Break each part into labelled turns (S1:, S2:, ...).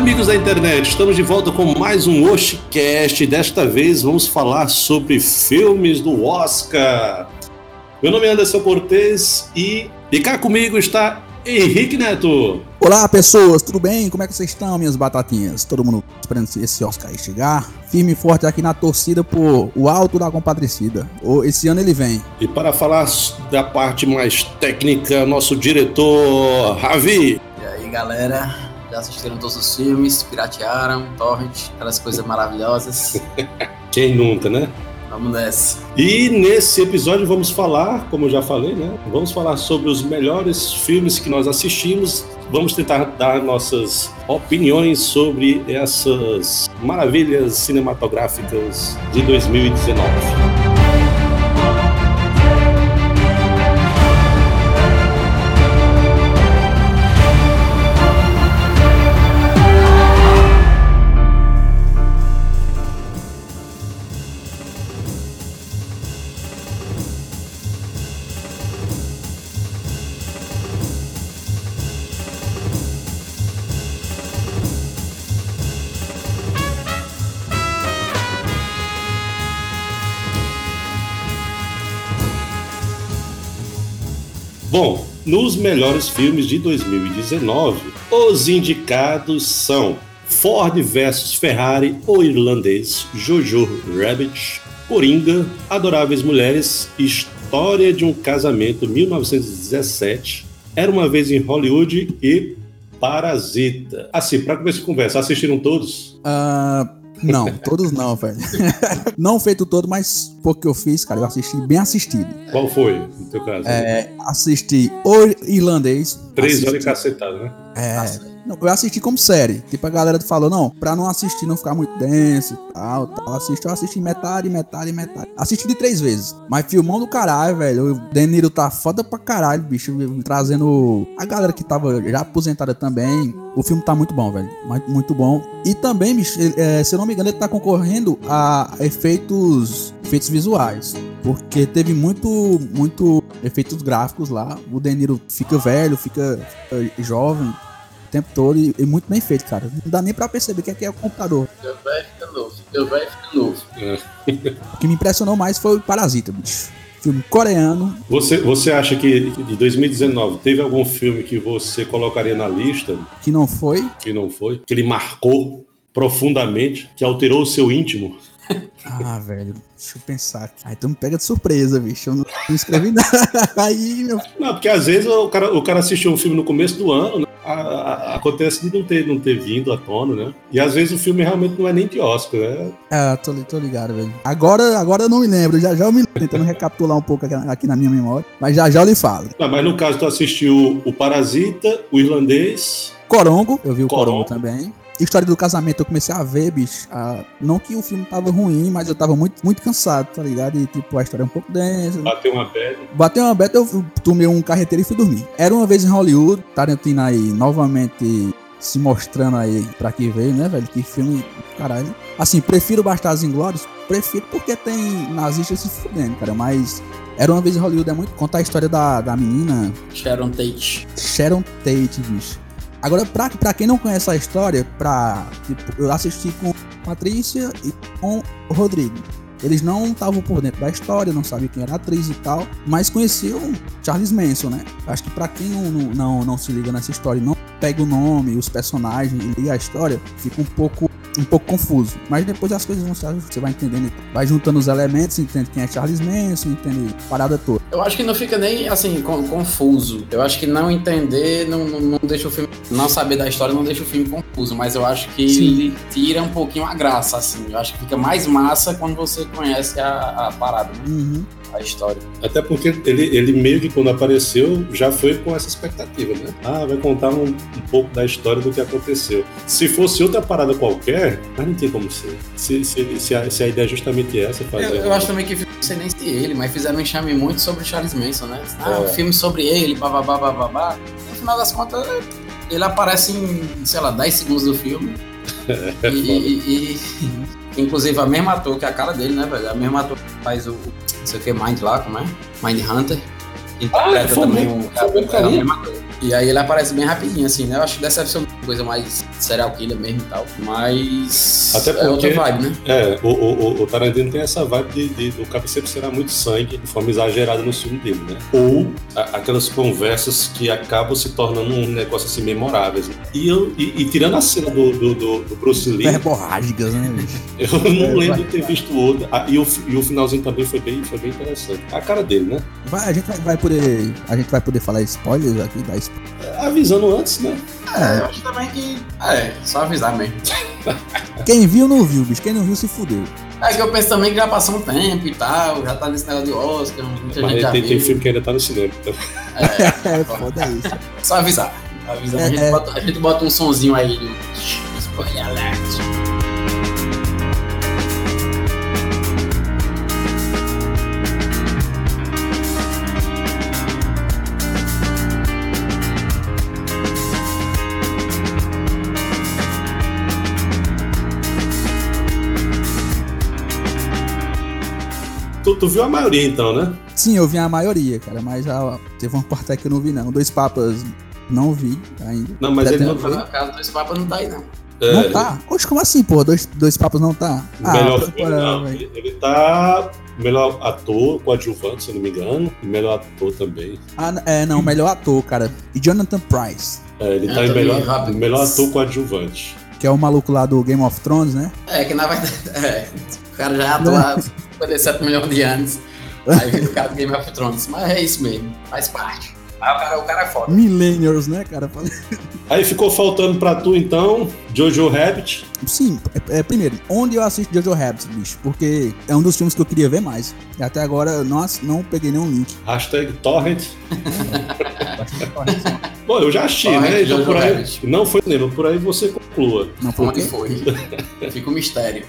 S1: amigos da internet. Estamos de volta com mais um Oshicast. Desta vez vamos falar sobre filmes do Oscar. Meu nome é Anderson Cortez e, e cá comigo está Henrique Neto.
S2: Olá pessoas, tudo bem? Como é que vocês estão, minhas batatinhas? Todo mundo esperando esse Oscar aí chegar. Firme e forte aqui na torcida por o alto da compadecida. Ô, Esse ano ele vem.
S1: E para falar da parte mais técnica, nosso diretor Ravi.
S3: E aí, galera? Já assistiram todos os filmes, piratearam, torrent, aquelas coisas maravilhosas.
S1: Quem nunca, né?
S3: Vamos nessa.
S1: E nesse episódio vamos falar, como eu já falei, né? Vamos falar sobre os melhores filmes que nós assistimos. Vamos tentar dar nossas opiniões sobre essas maravilhas cinematográficas de 2019. Nos melhores filmes de 2019, os indicados são Ford vs Ferrari, O Irlandês, Jojo Rabbit, Coringa, Adoráveis Mulheres, História de um Casamento 1917, Era uma vez em Hollywood e Parasita. Assim, para começar a conversa, assistiram todos?
S2: Ah, não, todos não, velho. não feito todo, mas pouco que eu fiz, cara, eu assisti bem assistido.
S1: Qual foi, no teu caso?
S2: É, assisti O Irlandês.
S1: Três
S2: assisti-
S1: horas cacetadas, né?
S2: É, eu assisti como série. Tipo, a galera falou, não, pra não assistir, não ficar muito denso e tal, tal. Assisti, eu assisti metade, metade, metade. Assisti de três vezes. Mas filmão do caralho, velho. O Deniro tá foda pra caralho, bicho. Trazendo a galera que tava já aposentada também. O filme tá muito bom, velho. Muito bom. E também, bicho, é, se eu não me engano, ele tá concorrendo a efeitos, efeitos visuais. Porque teve muito, muito efeitos gráficos lá. O Deniro fica velho, fica, fica jovem tempo todo e, e muito bem feito, cara. Não dá nem pra perceber que aqui é o computador.
S3: Teu velho fica novo, teu velho fica novo.
S2: O que me impressionou mais foi o Parasita, bicho. Filme coreano.
S1: Você, você acha que de 2019 teve algum filme que você colocaria na lista
S2: Que não foi.
S1: que não foi? Que ele marcou profundamente, que alterou o seu íntimo?
S2: Ah, velho. Deixa eu pensar. Aí tu me pega de surpresa, bicho. Eu não, não escrevi nada. Aí, meu.
S1: Não, porque às vezes o cara, o cara assistiu um filme no começo do ano, né? A- a- acontece de não ter, não ter vindo à tona, né? E às vezes o filme realmente não é nem de Oscar, né?
S2: Ah, tô, tô ligado, velho. Agora, agora eu não me lembro. Já já eu me lembro. Tentando recapitular um pouco aqui, aqui na minha memória. Mas já já eu lhe falo.
S1: Não, mas no caso tu assistiu o Parasita, o Irlandês,
S2: Corongo, eu vi o Corongo,
S1: Corongo.
S2: também. História do casamento, eu comecei a ver, bicho. ah, não que o filme tava ruim, mas eu tava muito, muito cansado, tá ligado? E tipo, a história é um pouco densa.
S1: bateu uma bad.
S2: Bateu uma beta, eu tomei um carreteiro e fui dormir. Era uma vez em Hollywood, Tarantino aí novamente se mostrando aí pra que veio, né, velho? Que filme, caralho. Assim, prefiro Bastardos Inglórios? Prefiro porque tem nazistas se fudendo, cara, mas... Era uma vez em Hollywood, é muito contar a história da, da menina
S3: Sharon Tate.
S2: Sharon Tate, bicho. Agora, pra, pra quem não conhece a história, pra, tipo, eu assisti com Patrícia e com o Rodrigo. Eles não estavam por dentro da história, não sabiam quem era a atriz e tal, mas conheciam Charles Manson, né? Acho que pra quem não, não, não, não se liga nessa história e não pega o nome, os personagens e a história, fica um pouco um pouco confuso. Mas depois as coisas vão se você vai entendendo, vai juntando os elementos, entende quem é Charles Manson, entende a parada toda.
S3: Eu acho que não fica nem assim confuso. Eu acho que não entender não, não, não, deixa o filme, não saber da história não deixa o filme confuso, mas eu acho que Sim. ele tira um pouquinho a graça assim. Eu acho que fica mais massa quando você conhece a, a parada. Né? Uhum a história.
S1: Até porque ele, ele meio que quando apareceu já foi com essa expectativa, né? Ah, vai contar um, um pouco da história do que aconteceu. Se fosse outra parada qualquer, mas não tem como ser. Se, se, se, a, se a ideia é justamente essa, fazer.
S3: Eu, eu acho também que não sei nem se ele, mas fizeram um enxame muito sobre o Charles Manson, né? Ah, é. um filme sobre ele, bababá, bababá. No final das contas, ele aparece em, sei lá, 10 segundos do filme. e, e, e, inclusive a mesma ator, que é a cara dele, né, velho? A mesma ator que faz o, não sei o que, Mind lá, como é? Mind Hunter. Interpreta ah, também um, é, E aí ele aparece bem rapidinho, assim, né? Eu acho que dessa deve ser uma coisa mais serial killer mesmo e tal. Mas.
S1: Até porque, é outra vibe, né? É, o, o, o Tarantino tem essa vibe de, de, do cara sempre será muito sangue de forma exagerada no filme dele, né? Ou a, aquelas conversas que acabam se tornando um negócio assim memoráveis. Né? E, eu, e, e, tirando a cena do, do, do, do Bruce Lee.
S2: Verborrágicas, né,
S1: Eu não lembro de ter visto outro. Ah, e, o, e o finalzinho também foi bem, foi bem interessante. A cara dele, né?
S2: Vai, a gente vai, vai poder. A gente vai poder falar spoilers aqui, dar spoilers.
S1: Avisando antes, né?
S3: É, eu acho também que. É, só avisar mesmo.
S2: Quem viu, não viu, bicho. Quem não viu, se fudeu.
S3: É que eu penso também que já passou um tempo e tal, já tá nesse negócio de Oscar, muita Mas gente já
S1: tem, tem filme que ainda tá no cinema, então.
S2: É, é foda isso.
S3: Só avisar. avisar. É, a, gente é. bota, a gente bota um sonzinho aí do Spoiler Alert.
S1: Tu, tu, viu a maioria então, né?
S2: Sim, eu vi a maioria, cara, mas já teve uma parte que eu não vi, não. Dois Papas não vi ainda.
S1: Não, mas ele
S3: não tá. Caso Dois Papas não tá aí, não.
S2: É, não tá? Oxe, como assim, pô? Dois, dois Papas não tá?
S1: Ah, melhor filme, não. Ele, ele tá melhor ator, coadjuvante, se eu não me engano, e melhor ator também.
S2: Ah, é, não, melhor ator, cara. E Jonathan Price.
S1: É, ele tá em melhor, melhor ator coadjuvante.
S2: Que é o maluco lá do Game of Thrones, né?
S3: É, que na verdade. É, o cara já atuado 57 milhões de anos. Aí vem o cara do Game of Thrones. Mas é isso mesmo, faz parte. Aí o cara, o cara é foda.
S2: Millennials, né, cara?
S1: Aí ficou faltando pra tu, então, Jojo Rabbit.
S2: Sim, é, é, primeiro, onde eu assisto Jojo Rabbit, bicho? Porque é um dos filmes que eu queria ver mais. E até agora não, não peguei nenhum link.
S1: Hashtag Torrent. Bom, eu já achei, né? Então, por aí, não foi lembro, por aí você conclua.
S3: Não foi que foi. Fica um mistério.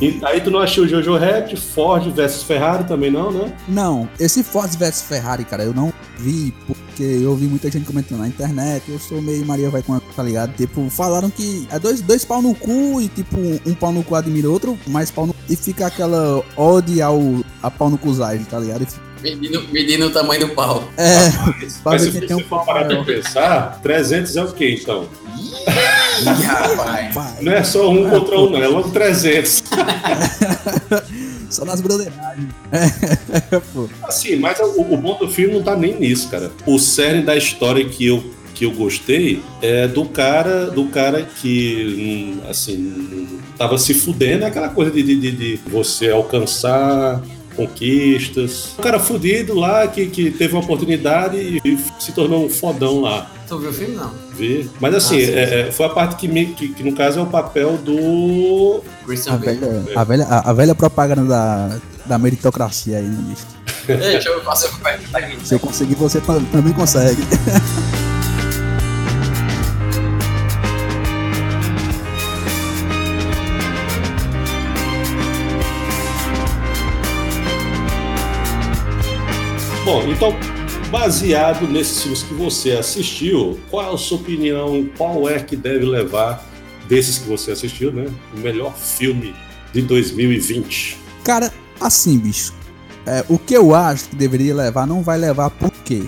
S1: E, aí tu não achou o Jojo Rabbit, Ford versus Ferrari também não, né?
S2: Não, esse Ford versus Ferrari, cara, eu não vi porque eu vi muita gente comentando na internet, eu sou meio Maria vai com tá ligado? Tipo, falaram que é dois, dois pau no cu e tipo, um pau no cu admira outro, mais pau no e fica aquela ode ao a pau no cuzagem, tá ligado?
S3: Medindo, medindo o tamanho do pau.
S2: É,
S1: mas, mas se você um for parar pra pensar, 300 é o quê então?
S3: Ih, rapaz.
S1: Não é só um contra um, não, é logo 300.
S2: Só nas brotheragens.
S1: assim, mas o, o bom do filme não tá nem nisso, cara. O cerne da história que eu que eu gostei é do cara do cara que assim tava se fudendo aquela coisa de, de, de você alcançar conquistas. Um cara fudido lá que, que teve uma oportunidade e se tornou um fodão lá.
S3: Tu viu o filme, não?
S1: Vi. Mas assim, ah, é, é, foi a parte que, me, que, que, no caso é o papel do.
S2: Christian a velha, a, velha, a, velha propaganda da, da meritocracia aí, né, bicho?
S3: deixa eu fazer o
S2: Se eu conseguir, você também consegue.
S1: Bom, então, baseado nesses filmes que você assistiu, qual é a sua opinião? Qual é que deve levar desses que você assistiu, né? O melhor filme de 2020?
S2: Cara, assim, bicho. É, o que eu acho que deveria levar não vai levar por quê?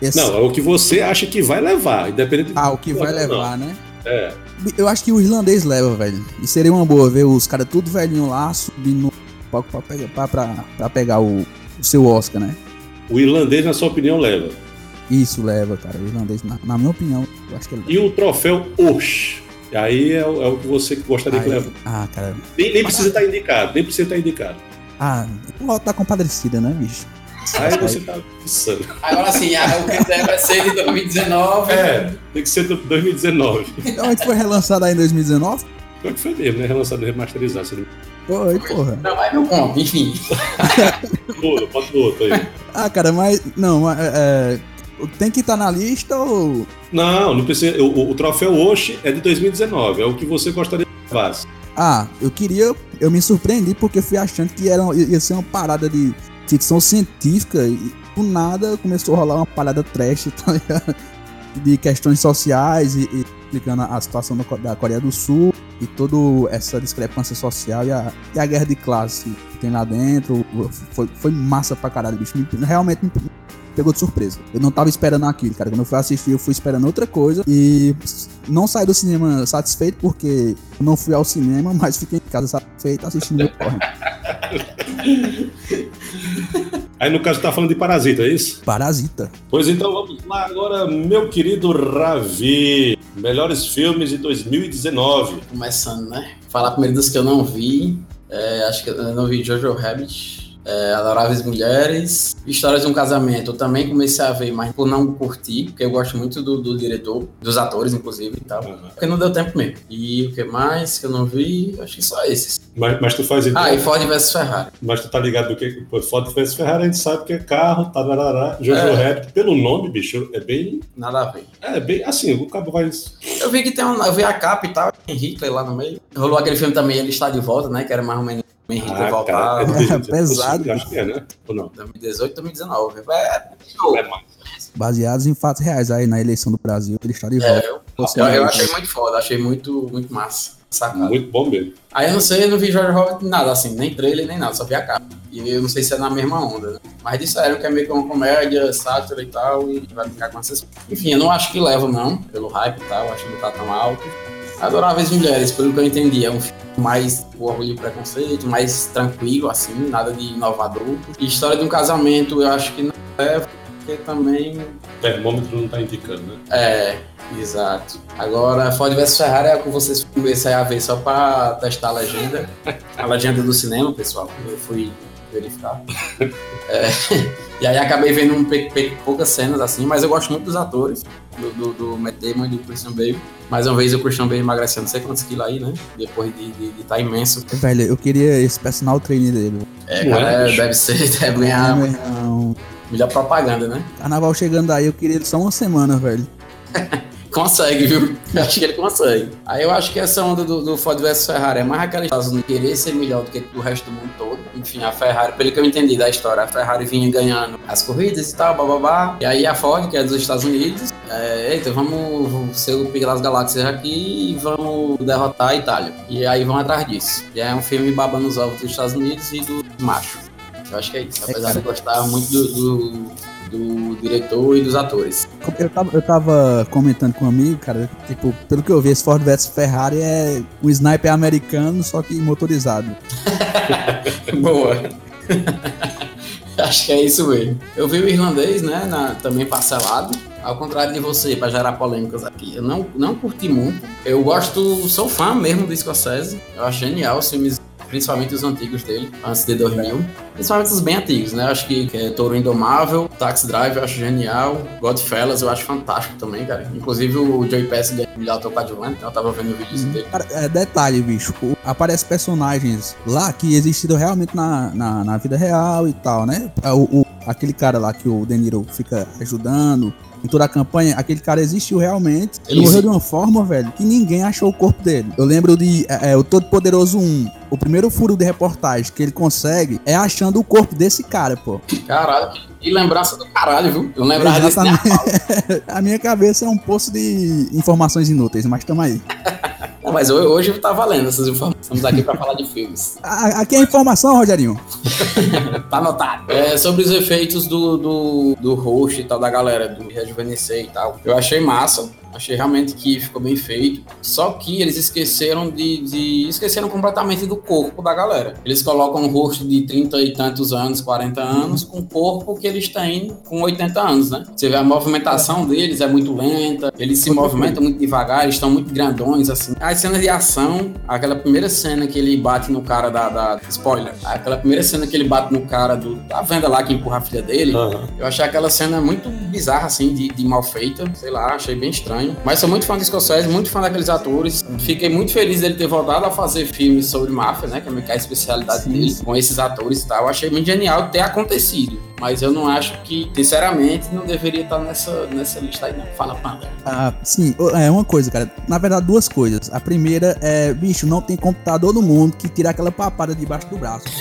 S1: Esse... Não, é o que você acha que vai levar, independente
S2: Ah, o que vai levar,
S1: não.
S2: né?
S1: É.
S2: Eu acho que o irlandês leva, velho. E seria uma boa ver os caras tudo velhinho lá subindo pra pegar, pra, pra, pra pegar o, o seu Oscar, né?
S1: O irlandês, na sua opinião, leva?
S2: Isso leva, cara. O irlandês, na, na minha opinião, eu acho que ele
S1: E o troféu Osh. Aí é, o é o que você gostaria que
S2: Aí-
S1: leva.
S2: Ah, cara.
S1: Nem, nem precisa estar indicado, nem precisa estar indicado.
S2: Ah, o tá compadecida, né, bicho?
S1: Aí você tá pensando.
S3: Agora sim, ah, o que deve ser de 2019.
S1: É, tem que ser do 2019.
S2: Então, a gente foi relançado aí em 2019?
S1: Pior que foi mesmo, né? Relançado, remasterizado. Você
S2: Foi, porra.
S3: Não, mas não conta, enfim.
S1: não... Bota o outro aí.
S2: Ah, cara, mas. Não, mas, é, é, tem que estar na lista ou.
S1: Não, não precisa. O, o- o troféu Osh é de 2019. É o que você gostaria que levasse.
S2: Ah, eu queria. Eu me surpreendi porque fui achando que era, ia ser uma parada de ficção científica e do nada começou a rolar uma parada trash, tá ligado? De questões sociais e, e explicando a situação da Coreia do Sul e toda essa discrepância social e a, e a guerra de classe que tem lá dentro. Foi, foi massa pra caralho, bicho. Me- realmente me pegou de surpresa. Eu não tava esperando aquilo, cara. Quando eu fui assistir, eu fui esperando outra coisa e não saí do cinema satisfeito porque não fui ao cinema, mas fiquei em casa satisfeito assistindo o corre.
S1: Aí no caso tá falando de Parasita, é isso?
S2: Parasita.
S1: Pois então vamos lá agora, meu querido Ravi. Melhores filmes de 2019.
S3: Começando, né? Falar primeiro dos que eu não vi. É, acho que eu não vi Jojo Rabbit. É, Adoráveis Mulheres. Histórias de um Casamento. Eu também comecei a ver, mas por não curtir, porque eu gosto muito do, do diretor, dos atores, inclusive e tal. Porque não deu tempo mesmo. E o que mais que eu não vi? Acho que só esses.
S1: Mas, mas tu faz então.
S3: Ah, e Ford vs Ferrari.
S1: Mas tu tá ligado do que? Pô, Ford vs Ferrari, a gente sabe que é carro, tarará. Jojo
S3: É.
S1: Rabbit, pelo nome, bicho, é bem.
S3: Nada a ver.
S1: É bem assim, o cabo vai.
S3: Eu vi que tem um. Eu vi a capa e tal, Hitler lá no meio. Rolou aquele filme também, ele está de volta, né? Que era mais ou menos bem Hitler voltar.
S1: é de 2018,
S2: Pesado.
S1: Acho que é, né? Ou não?
S3: 2018, 2019. É.
S1: É mais.
S2: Baseados em fatos reais aí na eleição do Brasil, ele está de
S3: É,
S2: volta.
S3: eu,
S2: Você
S3: eu,
S2: vai-
S3: eu achei muito foda, achei muito, muito massa. Sacado.
S1: Muito bom mesmo.
S3: Aí eu não sei, eu não vi George Hobbit nada, assim, nem trailer, nem nada, só vi a capa. E eu não sei se é na mesma onda, né? Mas disseram que é meio que uma comédia, sátira e tal, e vai ficar com essas. Enfim, eu não acho que leva, não, pelo hype e tal, acho que não tá tão alto. Adoráveis Mulheres, pelo que eu entendi, é um filme mais o orgulho e preconceito, mais tranquilo, assim, nada de inovador. E história de um casamento, eu acho que não leva, porque também
S1: O termômetro não tá indicando, né?
S3: é, exato. Agora, Ford vs Ferrari é o que vocês comecei a ver só pra testar a legenda. A legenda do cinema, pessoal. Eu fui verificar. É, e aí acabei vendo um poucas cenas assim, mas eu gosto muito dos atores, do, do, do Matt Damon e do Christian Bale. Mais uma vez o Christian Bale emagrecendo não sei quantos quilos aí, né? Depois de estar de, de tá imenso.
S2: Velho, eu queria esse personal trainer dele.
S3: É, cara,
S1: é,
S3: deve ser, deve ganhar melhor propaganda, né?
S2: Carnaval chegando aí, eu queria ele só uma semana, velho.
S3: Consegue, viu? Eu acho que ele consegue. Aí eu acho que essa onda do, do Ford vs Ferrari é mais aquela história de querer ser melhor do que o resto do mundo todo. Enfim, a Ferrari, pelo que eu entendi da história, a Ferrari vinha ganhando as corridas e tal, bababá. E aí a Ford, que é dos Estados Unidos, é, eita, vamos ser o Pique das Galáxias aqui e vamos derrotar a Itália. E aí vão atrás disso. E é um filme babando os ovos dos Estados Unidos e do macho. Eu acho que é isso. Apesar de gostar muito do, do, do diretor e dos atores.
S2: Eu tava, eu tava comentando com um amigo, cara, tipo, pelo que eu vi, esse Ford vs Ferrari é um sniper americano, só que motorizado.
S3: Boa. Acho que é isso mesmo. Eu vi o irlandês, né, na- também parcelado. Ao contrário de você, para gerar polêmicas aqui. Eu não, não curti muito. Eu gosto, sou fã mesmo do Scorsese. Eu acho genial os filmes, principalmente os antigos dele, antes de 2000. Principalmente os bem antigos, né? Eu acho que, que é Touro Indomável, Taxi Drive eu acho genial. Godfellas eu acho fantástico também, cara. Inclusive o Joey Pass ganhou o melhor coadjuvante, então eu tava vendo o vídeo dele.
S2: Cara, é, detalhe, bicho, aparece personagens lá que existiram realmente na, na, na vida real e tal, né? É, O, o- aquele cara lá que o De Niro fica ajudando em toda a campanha, aquele cara existiu realmente. Ele morreu de uma forma, velho, que ninguém achou o corpo dele. Eu lembro de é, é, o Todo Poderoso 1. O primeiro furo de reportagem que ele consegue é achando o corpo desse cara, pô.
S3: Caralho, que lembrança do caralho, viu? Eu lembrava disso nem a
S2: Exatamente. a minha cabeça é um poço de informações inúteis, mas tamo aí.
S3: Não, mas ho- hoje tá valendo essas informações. Estamos aqui para falar de filmes.
S2: A- Aqui é informação, Rogerinho.
S3: Tá anotado. É, sobre os efeitos do, do, do host e tal, da galera, do rejuvenescer e tal. Eu achei massa. Achei realmente que ficou bem feito. Só que eles esqueceram de, de. esqueceram completamente do corpo da galera. Eles colocam um rosto de 30 e tantos anos, 40 anos, com o corpo que eles têm com 80 anos, né? Você vê a movimentação deles é muito lenta, eles se movimentam muito devagar, eles estão muito grandões, assim. As cenas de ação, aquela primeira cena que ele bate no cara da. da spoiler. Aquela primeira cena que ele bate no cara do, da venda lá que empurra a filha dele.
S1: Aham.
S3: Eu achei aquela cena muito bizarra, assim, de, de mal feita. Sei lá, achei bem estranho. Mas sou muito fã do Scorsese, muito fã daqueles atores. Fiquei muito feliz dele ter voltado a fazer filmes sobre máfia, né? Que é a especialidade
S2: Sim.
S3: dele, com esses atores e tal. Achei muito genial ter acontecido. Mas eu não acho que, sinceramente, não deveria estar nessa, nessa lista aí, não. Fala, Panda.
S2: Ah, sim, é uma coisa, cara. Na verdade, duas coisas. A primeira é, bicho, não tem computador no mundo que tira aquela papada debaixo do braço.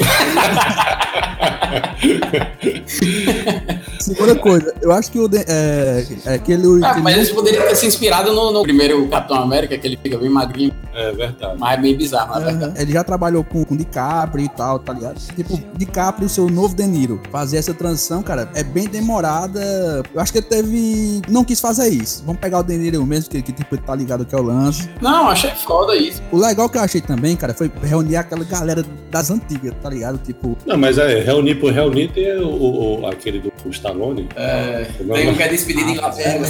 S2: Segunda coisa, eu acho que o. de- É, é aquele.
S3: Ah, mas eles poderiam ter se inspirado no, no primeiro Capitão América, que ele fica bem magrinho,
S1: É verdade.
S3: mas é meio bizarro, na verdade.
S2: Ele já trabalhou com, com DiCaprio e tal, tá ligado? Tipo, DiCaprio, seu novo De Niro. Fazer essa transição, cara, é bem demorada. Eu acho que ele teve. Não quis fazer isso. Vamos pegar o De Niro mesmo, que, que tipo, ele tá ligado que é o lance.
S3: Não, achei foda isso.
S2: O legal que eu achei também, cara, foi reunir aquela galera das antigas, tá ligado? Tipo,
S1: Não, mas é, reunir por reunir tem o, o- aquele do Stallone.
S3: É,
S1: Não,
S3: tem um que é despedido em Inglaterra.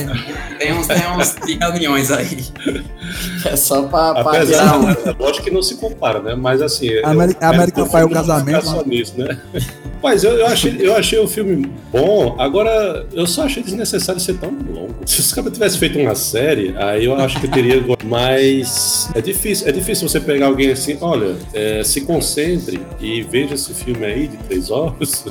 S3: Tem uns, tem uns de reuniões aí. É só pra, pra
S1: Apesar,
S3: tirar um.
S1: é lógico que não se compara, né? Mas assim.
S2: A Ameri-
S1: eu-
S2: American
S1: eu-
S2: Pie, o casamento,
S1: nisso, né? Mas eu, eu, achei, eu achei o filme bom, agora eu só achei desnecessário ser tão longo. Se os caras tivessem feito uma série, aí eu acho que teria. Mas é difícil, é difícil você pegar alguém assim, olha, é, se concentre e veja esse filme aí de três horas.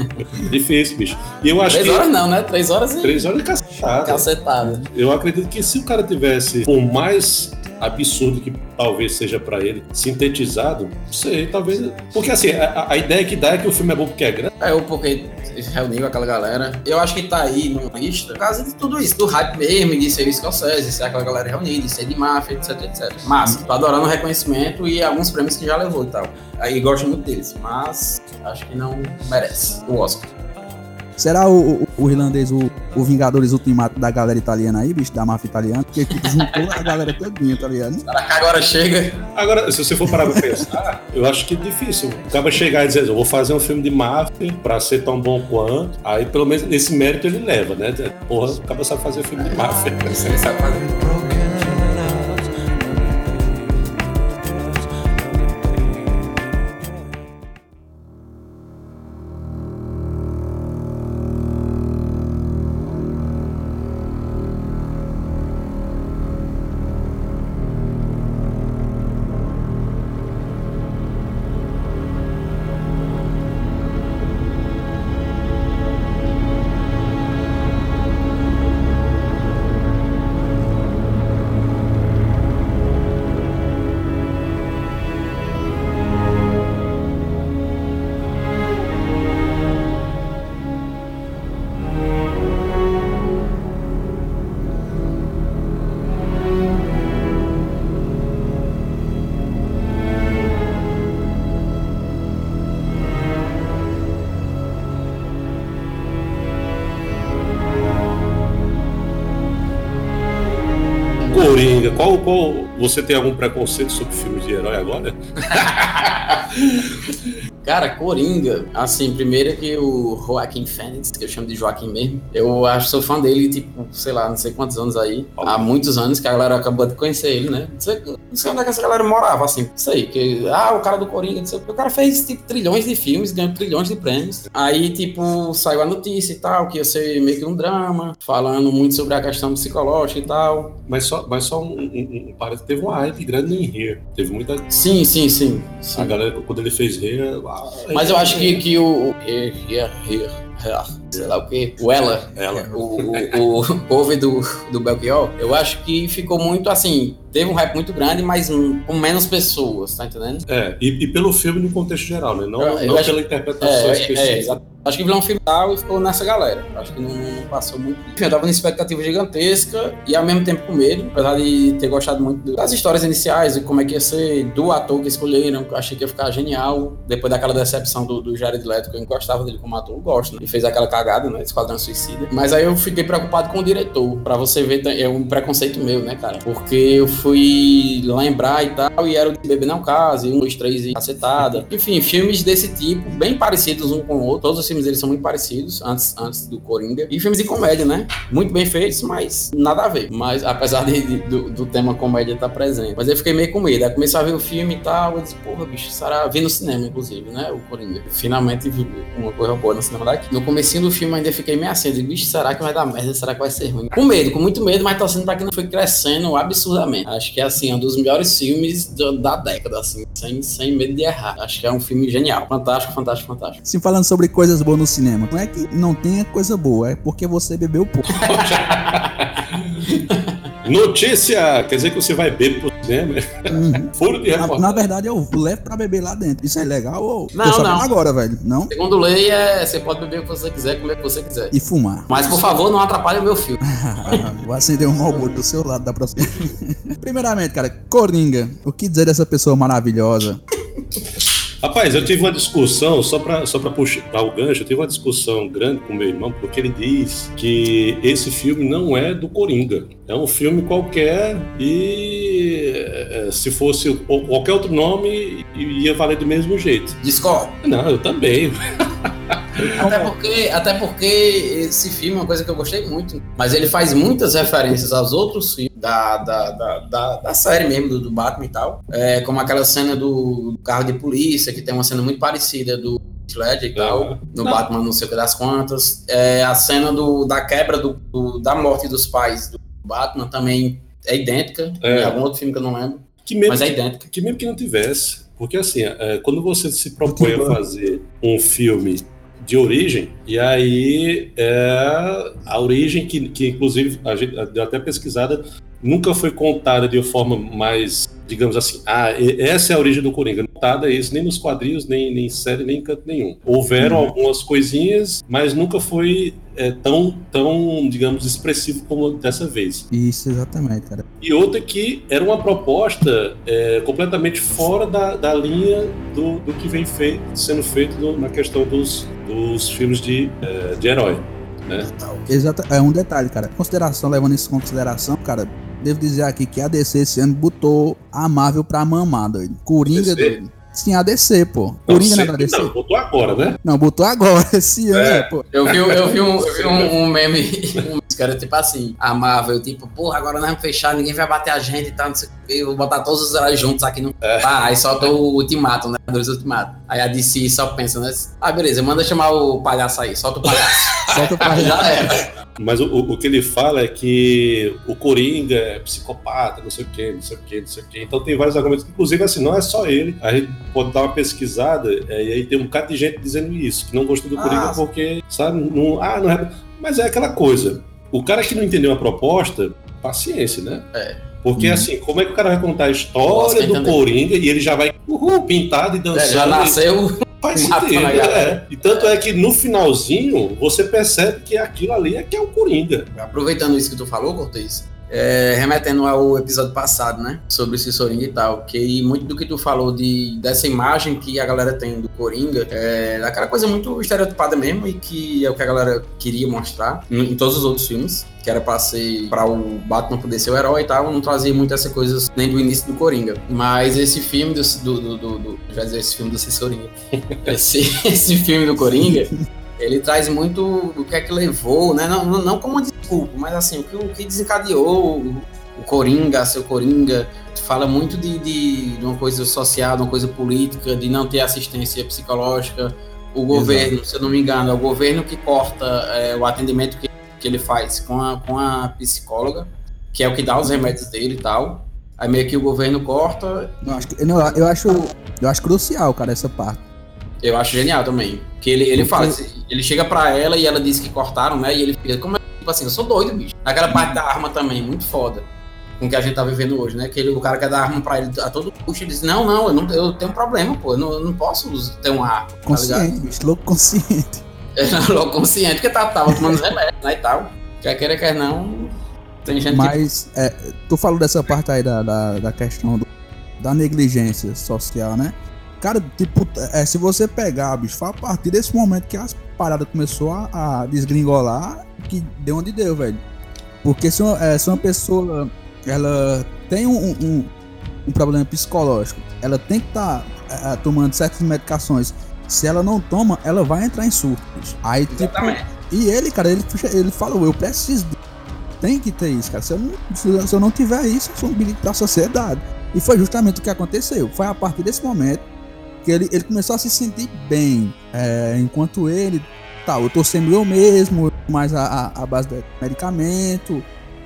S1: difícil, bicho. E eu acho
S3: Três
S1: que.
S3: horas não, né? Três horas e
S1: Três horas é cacetada.
S3: cacetada.
S1: Eu acredito que se o cara tivesse, por mais absurdo que talvez seja pra ele, sintetizado, não sei, talvez. Porque assim, a, a ideia que dá é que o filme é bom porque é grande.
S3: É, eu porque reuniu aquela galera. Eu acho que tá aí numa lista por causa de tudo isso, do hype mesmo, de ser Scorsese, de ser aquela galera reunida, de ser de máfia, etc, etc. Mas, tô adorando o reconhecimento e alguns prêmios que já levou e tal. Aí gosto muito deles, mas acho que não merece o Oscar.
S2: Será o, o, o irlandês o, o Vingadores Ultimato da galera italiana aí, bicho, da máfia italiana? Porque tipo, juntou a galera todinha, tá ligado?
S3: Será que agora chega?
S1: Agora, se você for parar pra pensar, eu acho que é difícil. Acaba chegar e dizer, eu vou fazer um filme de máfia pra ser tão bom quanto. Aí, pelo menos, nesse mérito ele leva, né? Porra, acaba sabe fazer filme de máfia.
S3: Você sabe fazer.
S1: Cu Coringa, qual, qual. Você tem algum preconceito sobre filmes de herói agora?
S3: Cara, Coringa, assim, primeiro que o Joaquim Fênix, que eu chamo de Joaquim mesmo, eu acho sou fã dele, tipo, sei lá, não sei quantos anos aí, há muitos anos que a galera acabou de conhecer ele, né? Não sei, não sei onde é que essa galera morava, assim, não sei, que, ah, o cara do Coringa, não sei, o cara fez, tipo, trilhões de filmes, ganhou trilhões de prêmios, aí, tipo, saiu a notícia e tal, que ia ser meio que um drama, falando muito sobre a questão psicológica e tal,
S1: Mas só, mas só um, um, um parece teve uma hype grande em Here. Teve muita.
S3: sim, sim, sim, sim.
S1: A galera, quando ele fez ah,
S3: Mas eu acho que, que o. o- é, é, é, é, Sei lá o que. O Ela.
S1: Ela.
S3: O, o, o cover do, do Belchior. Eu acho que ficou muito assim. Teve um hype muito grande, mas com menos pessoas, tá entendendo?
S1: É, e, e pelo filme no contexto geral, né? Não,
S3: Eu- eu
S1: não
S3: acho-
S1: pela interpretação
S3: É, é,
S1: específica.
S3: é, Acho que vilão filme tal e ficou nessa galera. Acho que não, não passou muito. Enfim, eu tava numa expectativa gigantesca e ao mesmo tempo com medo, apesar de ter gostado muito das histórias iniciais e como é que ia ser do ator que escolheram. Achei que ia ficar genial. Depois daquela decepção do, do Jared Leto, que eu gostava dele como ator, eu gosto, né? E fez aquela cagada, né? Esquadrão Suicida. Mas aí eu fiquei preocupado com o diretor, pra você ver, é um preconceito meu, né, cara? Porque eu fui lembrar e tal, e era o Bebê Não Case, um, dois, três e cacetada. Enfim, filmes desse tipo, bem parecidos um com o outro. Todos os filmes deles são muito parecidos, antes, antes do Coringa. E filmes de comédia, né? Muito bem feitos, mas nada a ver. Mas apesar de, de, do, do, tema comédia estar tá presente. Mas eu fiquei meio com medo. Aí comecei a ver o filme e tal, eu disse, porra, bicho, será? Vi no cinema, inclusive, né? O Coringa. Finalmente vi uma coisa boa no cinema daqui. No comecinho do filme ainda fiquei meio assim, eu disse, bicho, será que vai dar merda? Será que vai ser ruim? Com medo, com muito medo, mas torcendo pra que não foi crescendo absurdamente. Acho que é assim, um dos melhores filmes da década, assim, sem, sem medo de errar. Acho que é um filme genial. Fantástico, fantástico, fantástico.
S2: Sim, falando sobre coisas boas no cinema, não é que não tenha coisa boa, é porque você bebeu pouco.
S1: Notícia! Quer dizer que você vai beber pro cinema? Uhum.
S2: Furo de na, na, verdade, eu levo pra beber lá dentro. Isso é legal ou.
S3: Não, não.
S2: agora, velho. Não?
S3: Segundo lei, é, você pode beber o que você quiser, comer o que você quiser.
S2: E fumar.
S3: Mas, por favor, não atrapalhe o meu filme.
S2: Vou acender um malboro do seu lado da próxima. Primeiramente, cara, Coringa. O que dizer dessa pessoa maravilhosa?
S1: Rapaz, eu tive uma discussão, só para só puxar o gancho, eu tive uma discussão grande com meu irmão, porque ele diz que esse filme não é do Coringa. É um filme qualquer e é, se fosse qualquer outro nome ia valer do mesmo jeito.
S3: Discordo.
S1: Não, eu também.
S3: Até porque, até porque esse filme é uma coisa que eu gostei muito. Mas ele faz muitas referências aos outros filmes da, da, da, da, série mesmo, do, do, Batman e tal. É, como aquela cena do carro de polícia, que tem uma cena muito parecida do Ledger e tal, no. Batman não sei o que das quantas. É, a cena do, da quebra do, do, da morte dos pais do Batman também é idêntica. É. Em algum outro filme que eu não lembro.
S1: Que mesmo, mas é idêntica. Que, que mesmo que não tivesse. Porque assim, é, quando você se propõe a fazer um filme de origem, e aí é a origem que, que inclusive, a gente deu até pesquisada, nunca foi contada de uma forma mais, digamos assim, ah, essa é a origem do Coringa. Não contada isso nem nos quadrinhos, nem, nem série, nem em canto nenhum. Houveram uhum. algumas coisinhas, mas nunca foi é, tão, tão, digamos, expressivo como dessa vez.
S2: Isso, exatamente, cara.
S1: E outra que era uma proposta é, completamente fora da, da linha do, do que vem feito, sendo feito no, na questão dos, dos filmes de, é, de herói. Né?
S2: Exato, é um detalhe, cara. Consideração, levando isso em consideração, cara, devo dizer aqui que a DC esse ano botou a Marvel pra mamar, doido. Coringa, doido. Sim, a DC, pô. Coringa
S1: não, é da DC. Não, botou agora, né?
S2: Não, botou agora, esse ano, é. pô.
S3: Eu vi, eu vi, um, eu vi um, um meme, um cara, tipo assim, a Marvel, tipo, porra, agora nós vamos fechar, ninguém vai bater a gente e tal, não sei o que, eu vou botar todos os heróis juntos aqui no. É. Ah, aí solta o ultimato, né? Dois ultimato. Aí a DC só pensa, né? Ah, beleza, manda chamar o palhaço aí, solta o palhaço. solta o palhaço. Já
S1: era. Mas o, o que ele fala é que o Coringa é psicopata, não sei o quê, não sei o quê, não sei o quê. Então tem vários argumentos. Inclusive, assim, não é só ele. A gente pode dar uma pesquisada é, e aí tem um bocado de gente dizendo isso, que não gostou do Coringa ah, porque, sabe, não, ah, não é. Mas é aquela coisa. O cara que não entendeu a proposta, paciência, né? É. Porque, uhum. assim, como é que o cara vai contar a história do Coringa e ele já vai uhul, pintado e dançando? É,
S3: já nasceu.
S1: Faz sentido, é. E tanto é que no finalzinho você percebe que aquilo ali é que é o Coringa.
S3: Aproveitando isso que tu falou, Cortez, é, remetendo ao episódio passado, né? Sobre esse Coringa e tal, que muito do que tu falou de, dessa imagem que a galera tem do Coringa é aquela coisa muito estereotipada mesmo e que é o que a galera queria mostrar em, em todos os outros filmes que era pra ser para o Batman poder ser o herói e tal, não trazia muito essas coisas nem do início do Coringa. Mas esse filme do. do, do, do, do dizer, esse filme do Coringa. esse, esse filme do Coringa. Ele traz muito o que é que levou, né? Não, não como desculpa, mas assim, o que, o que desencadeou o, o Coringa, seu Coringa, fala muito de, de, de, uma coisa social, de uma coisa política, de não ter assistência psicológica. O governo, Exato. se eu não me engano, é o governo que corta é, o atendimento que que ele faz com a, com a psicóloga, que é o que dá os remédios dele e tal. Aí meio que o governo corta.
S2: Não, acho que, não, eu acho eu acho crucial, cara, essa parte.
S3: Eu acho genial também. Que ele, ele fala, ele chega pra ela e ela diz que cortaram, né? E ele fica, como é, tipo assim, eu sou doido, bicho. Aquela parte da arma também, muito foda. Com o que a gente tá vivendo hoje, né? Que ele, o cara quer dar arma pra ele a todo custo. Ele diz: Não, não, eu, não, eu tenho um problema, pô. Eu não, eu não posso ter uma arma.
S2: Tá consciente, tá bicho, louco consciente.
S3: Falou consciente, porque tava, tava tomando remédio, né, e tal. Quer queira, quer não, tem gente
S2: Mas é, tu falou dessa parte aí da, da, da questão do- da negligência social, né? Cara, tipo, é, se você pegar, bicho, foi a partir desse momento que as paradas começou a, a desgringolar que deu onde deu, velho. Porque se uma, é, se uma pessoa ela tem um, um, um problema psicológico, ela tem que estar tomando certas medicações. Se ela não toma, ela vai entrar em surto. bicho. Aí, tipo, e ele, cara, ele, ele falou, eu preciso. Tem que ter isso, cara. Se eu não, se eu- se eu não tiver isso, eu sou um perigo pra sociedade. E foi justamente o que aconteceu. Foi a partir desse momento que ele, ele começou a se sentir bem. é, enquanto ele, tá, eu tô sendo eu mesmo, mais a, a, base de medicamento.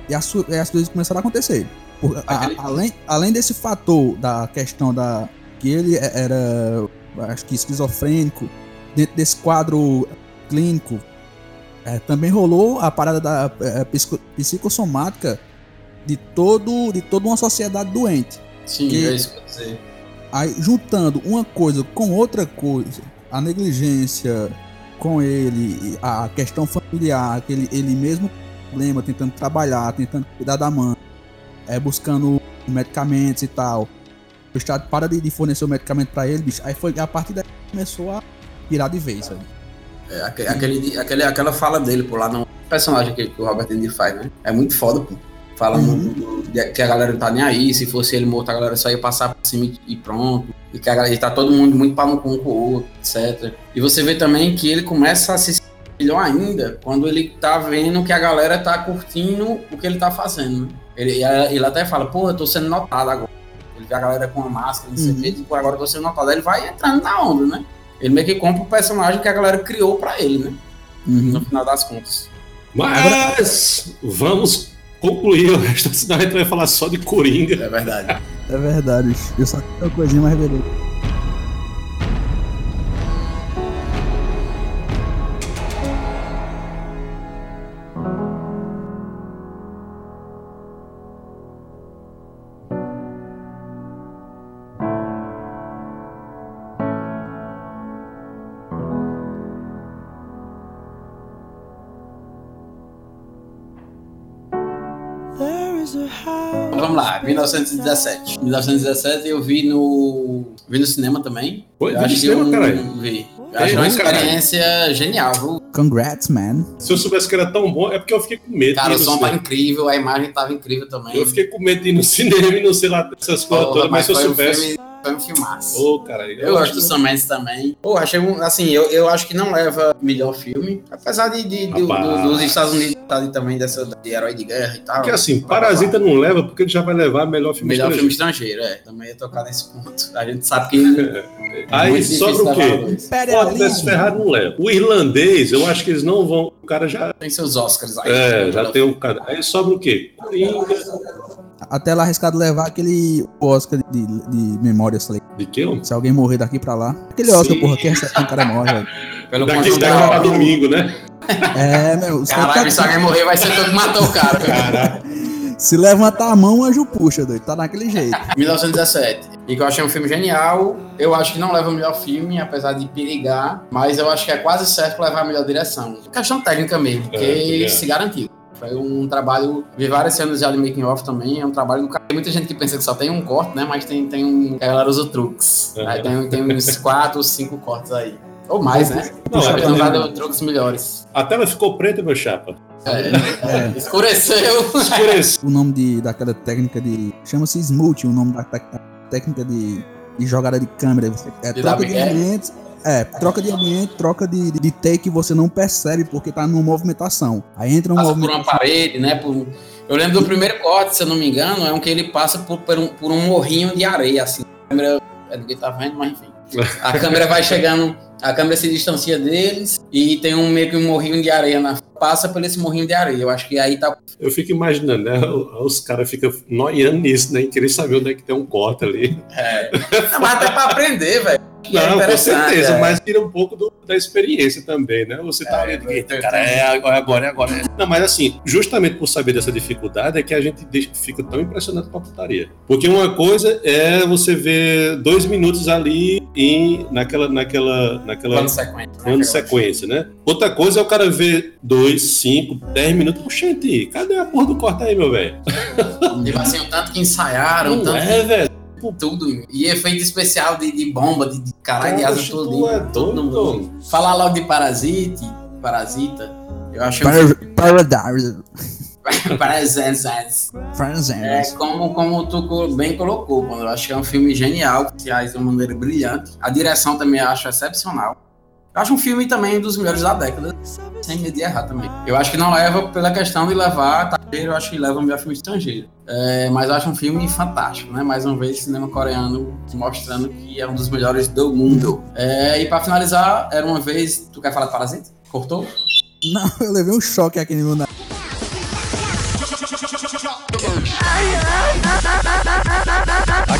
S2: E as, e as coisas começaram a acontecer. Por- a- além, além desse fator da questão da. que ele é- era, acho que esquizofrênico, dentro desse quadro clínico, é, também rolou a parada da é, psico- psicossomática de, todo, de toda uma sociedade doente.
S3: Sim,
S2: que-
S3: é isso que eu.
S2: Aí, juntando uma coisa com outra coisa, a negligência com ele, a questão familiar, que ele, ele mesmo problema, tentando trabalhar, tentando cuidar da mãe, é, buscando medicamentos e tal. O Estado para de, de fornecer o medicamento pra ele, bicho. Aí foi a partir daí começou a virar de vez, sabe?
S3: É, aque- aquele, aquele, aquela fala dele, pô, lá no personagem que, que o Robert Niro faz, né? É muito foda, pô. Fala
S2: Uhum.
S3: de- que a galera não tá nem aí, se fosse ele morto, a galera só ia passar por cima e, pronto. E que a galera tá todo mundo muito pau no cu um com o outro, etc. E você vê também que ele começa a se sentir melhor ainda quando ele tá vendo que a galera tá curtindo o que ele tá fazendo. né? Ele, ele até fala, pô, eu tô sendo notado agora. Ele vê a galera com a máscara, não sei o
S2: Uhum.
S3: quê, tipo, agora eu tô sendo notado. Aí ele vai entrando na onda, né? Ele meio que compra o personagem que a galera criou pra ele, né?
S2: Uhum.
S3: No final das contas.
S1: Mas vamos concluir o resto, senão a gente vai falar só de Coringa.
S3: É verdade.
S2: É verdade, eu só tenho uma coisinha mais beleza.
S3: Vamos lá, 1917. 1917 eu vi no. Vi no cinema também.
S1: Foi,
S3: eu
S1: vi no cinema,
S3: eu
S1: caralho?
S3: vi. Eu acho uma
S1: não, caralho.
S3: experiência genial, viu?
S2: Congrats, man.
S1: Se eu soubesse que era tão bom, é porque eu fiquei com medo.
S3: Cara, o som tá
S1: cinema.
S3: incrível, a imagem tava incrível também.
S1: Eu fiquei com medo de ir no cinema e não sei lá dessas coisas todas, mas se eu
S3: foi um
S1: soubesse.
S3: filme- Foi um filmaço.
S1: Ô, cara,
S3: Eu gosto do Sam Mendes também. Pô, achei um, assim, eu, eu acho que não leva melhor filme. Apesar de, de- de- do- dos Estados Unidos estar também dessa de herói de guerra e tal.
S1: Porque assim, Parasita não leva, porque ele já vai levar melhor filme
S3: Melhor filme
S1: estrangeiro.
S3: estrangeiro, é. Também ia tocar nesse ponto. A gente sabe que.
S1: Aí
S3: muito difícil
S1: sobra o quê? vs Ferrari não leva. O irlandês, eu acho que eles não vão. O cara já.
S3: Tem seus Oscars aí.
S1: É, já tem um cara. Aí sobra o quê? Coringa.
S2: Até lá arriscado levar aquele Oscar de, de memória, sei lá.
S1: De quê? homem?
S2: Se alguém morrer daqui pra lá. Aquele Oscar,
S1: Sim.
S2: porra, que recebe um cara morre, velho.
S3: Pelo
S1: Daqui, daqui pra domingo, né?
S2: É, meu.
S3: Caralho,
S2: caras
S3: se alguém morrer, vai ser todo que matou o cara.
S1: Caraca.
S2: Se levantar a mão, o anjo puxa, doido. Tá naquele jeito.
S3: 1917. E que eu achei um filme genial. Eu acho que não leva o melhor filme, apesar de perigar. Mas eu acho que é quase certo levar a melhor direção. Questão técnica mesmo, porque
S1: É, também
S3: se garantiu. Foi um trabalho, vi várias cenas já de making off também, é um trabalho do cara. Tem muita gente que pensa que só tem um corte, né? Mas tem, tem um. A galera usa truques.
S1: É.
S3: Aí tem, tem uns quatro, cinco cortes aí. Ou mais, né?
S1: Não,
S3: Não,
S1: é, é,
S3: truques melhores.
S1: A tela ficou preta, meu chapa.
S3: É, Escureceu.
S1: Escureceu.
S2: O nome de, daquela técnica de. Chama-se Smooth, o nome da técnica de, de jogada de câmera. Você- É
S3: De
S2: troca de
S3: migué?
S2: É, troca de ambiente, troca de, de take que você não percebe porque tá numa movimentação. Aí entra um
S3: passa por uma parede, né? Por... Eu lembro do primeiro corte, se eu não me engano, é um que ele passa por, por, um, por um morrinho de areia, assim. A câmera, é do que tá vendo, mas enfim. A câmera vai chegando, a câmera se distancia deles e tem um meio que um morrinho de areia na passa por esse morrinho de areia. Eu acho que aí tá.
S1: Eu fico imaginando, né? Os caras ficam noiando nisso, né? E querer saber onde é que tem um corte ali.
S3: É. Não, mas até pra aprender, velho. que é
S1: Não, com certeza,
S3: é.
S1: mas tira um pouco do- da experiência também, né? Você tá
S3: É,
S1: ali, eita, cara, é agora, é agora, é agora. Não, mas assim, justamente por saber dessa dificuldade é que a gente fica tão impressionado com a putaria. Porque uma coisa é você ver dois minutos ali em, naquela, naquela, naquela
S3: Plano sequência.
S1: plano de sequência, né? Outra coisa é o cara ver dois, cinco, dez minutos. Oxente, cadê a porra do corte aí, meu velho?
S3: Tipo assim, o tanto que ensaiaram, o
S1: Não
S3: tanto
S1: é, velho.
S3: tudo. E efeito especial de, de bomba, de, de caralho de asa tudo.
S1: tu é
S3: todo mundo. Falar logo de Parasite, Parasita, eu acho
S2: Par- Paradise.
S3: que Parasites.
S2: Friends
S3: É como, como tu bem colocou, mano. Eu acho que é um filme genial, que se faz de uma maneira brilhante. A direção também eu acho excepcional. Eu acho um filme também dos melhores da década, sem medo de errar também. Eu acho que não leva pela questão de levar eu acho que leva o melhor filme estrangeiro. É, mas eu acho um filme fantástico, né? Mais uma vez, cinema coreano mostrando que é um dos melhores do mundo. É, e pra finalizar, era uma vez. Tu quer falar de Parasita? Cortou?
S2: Não, eu levei um choque aqui no nariz.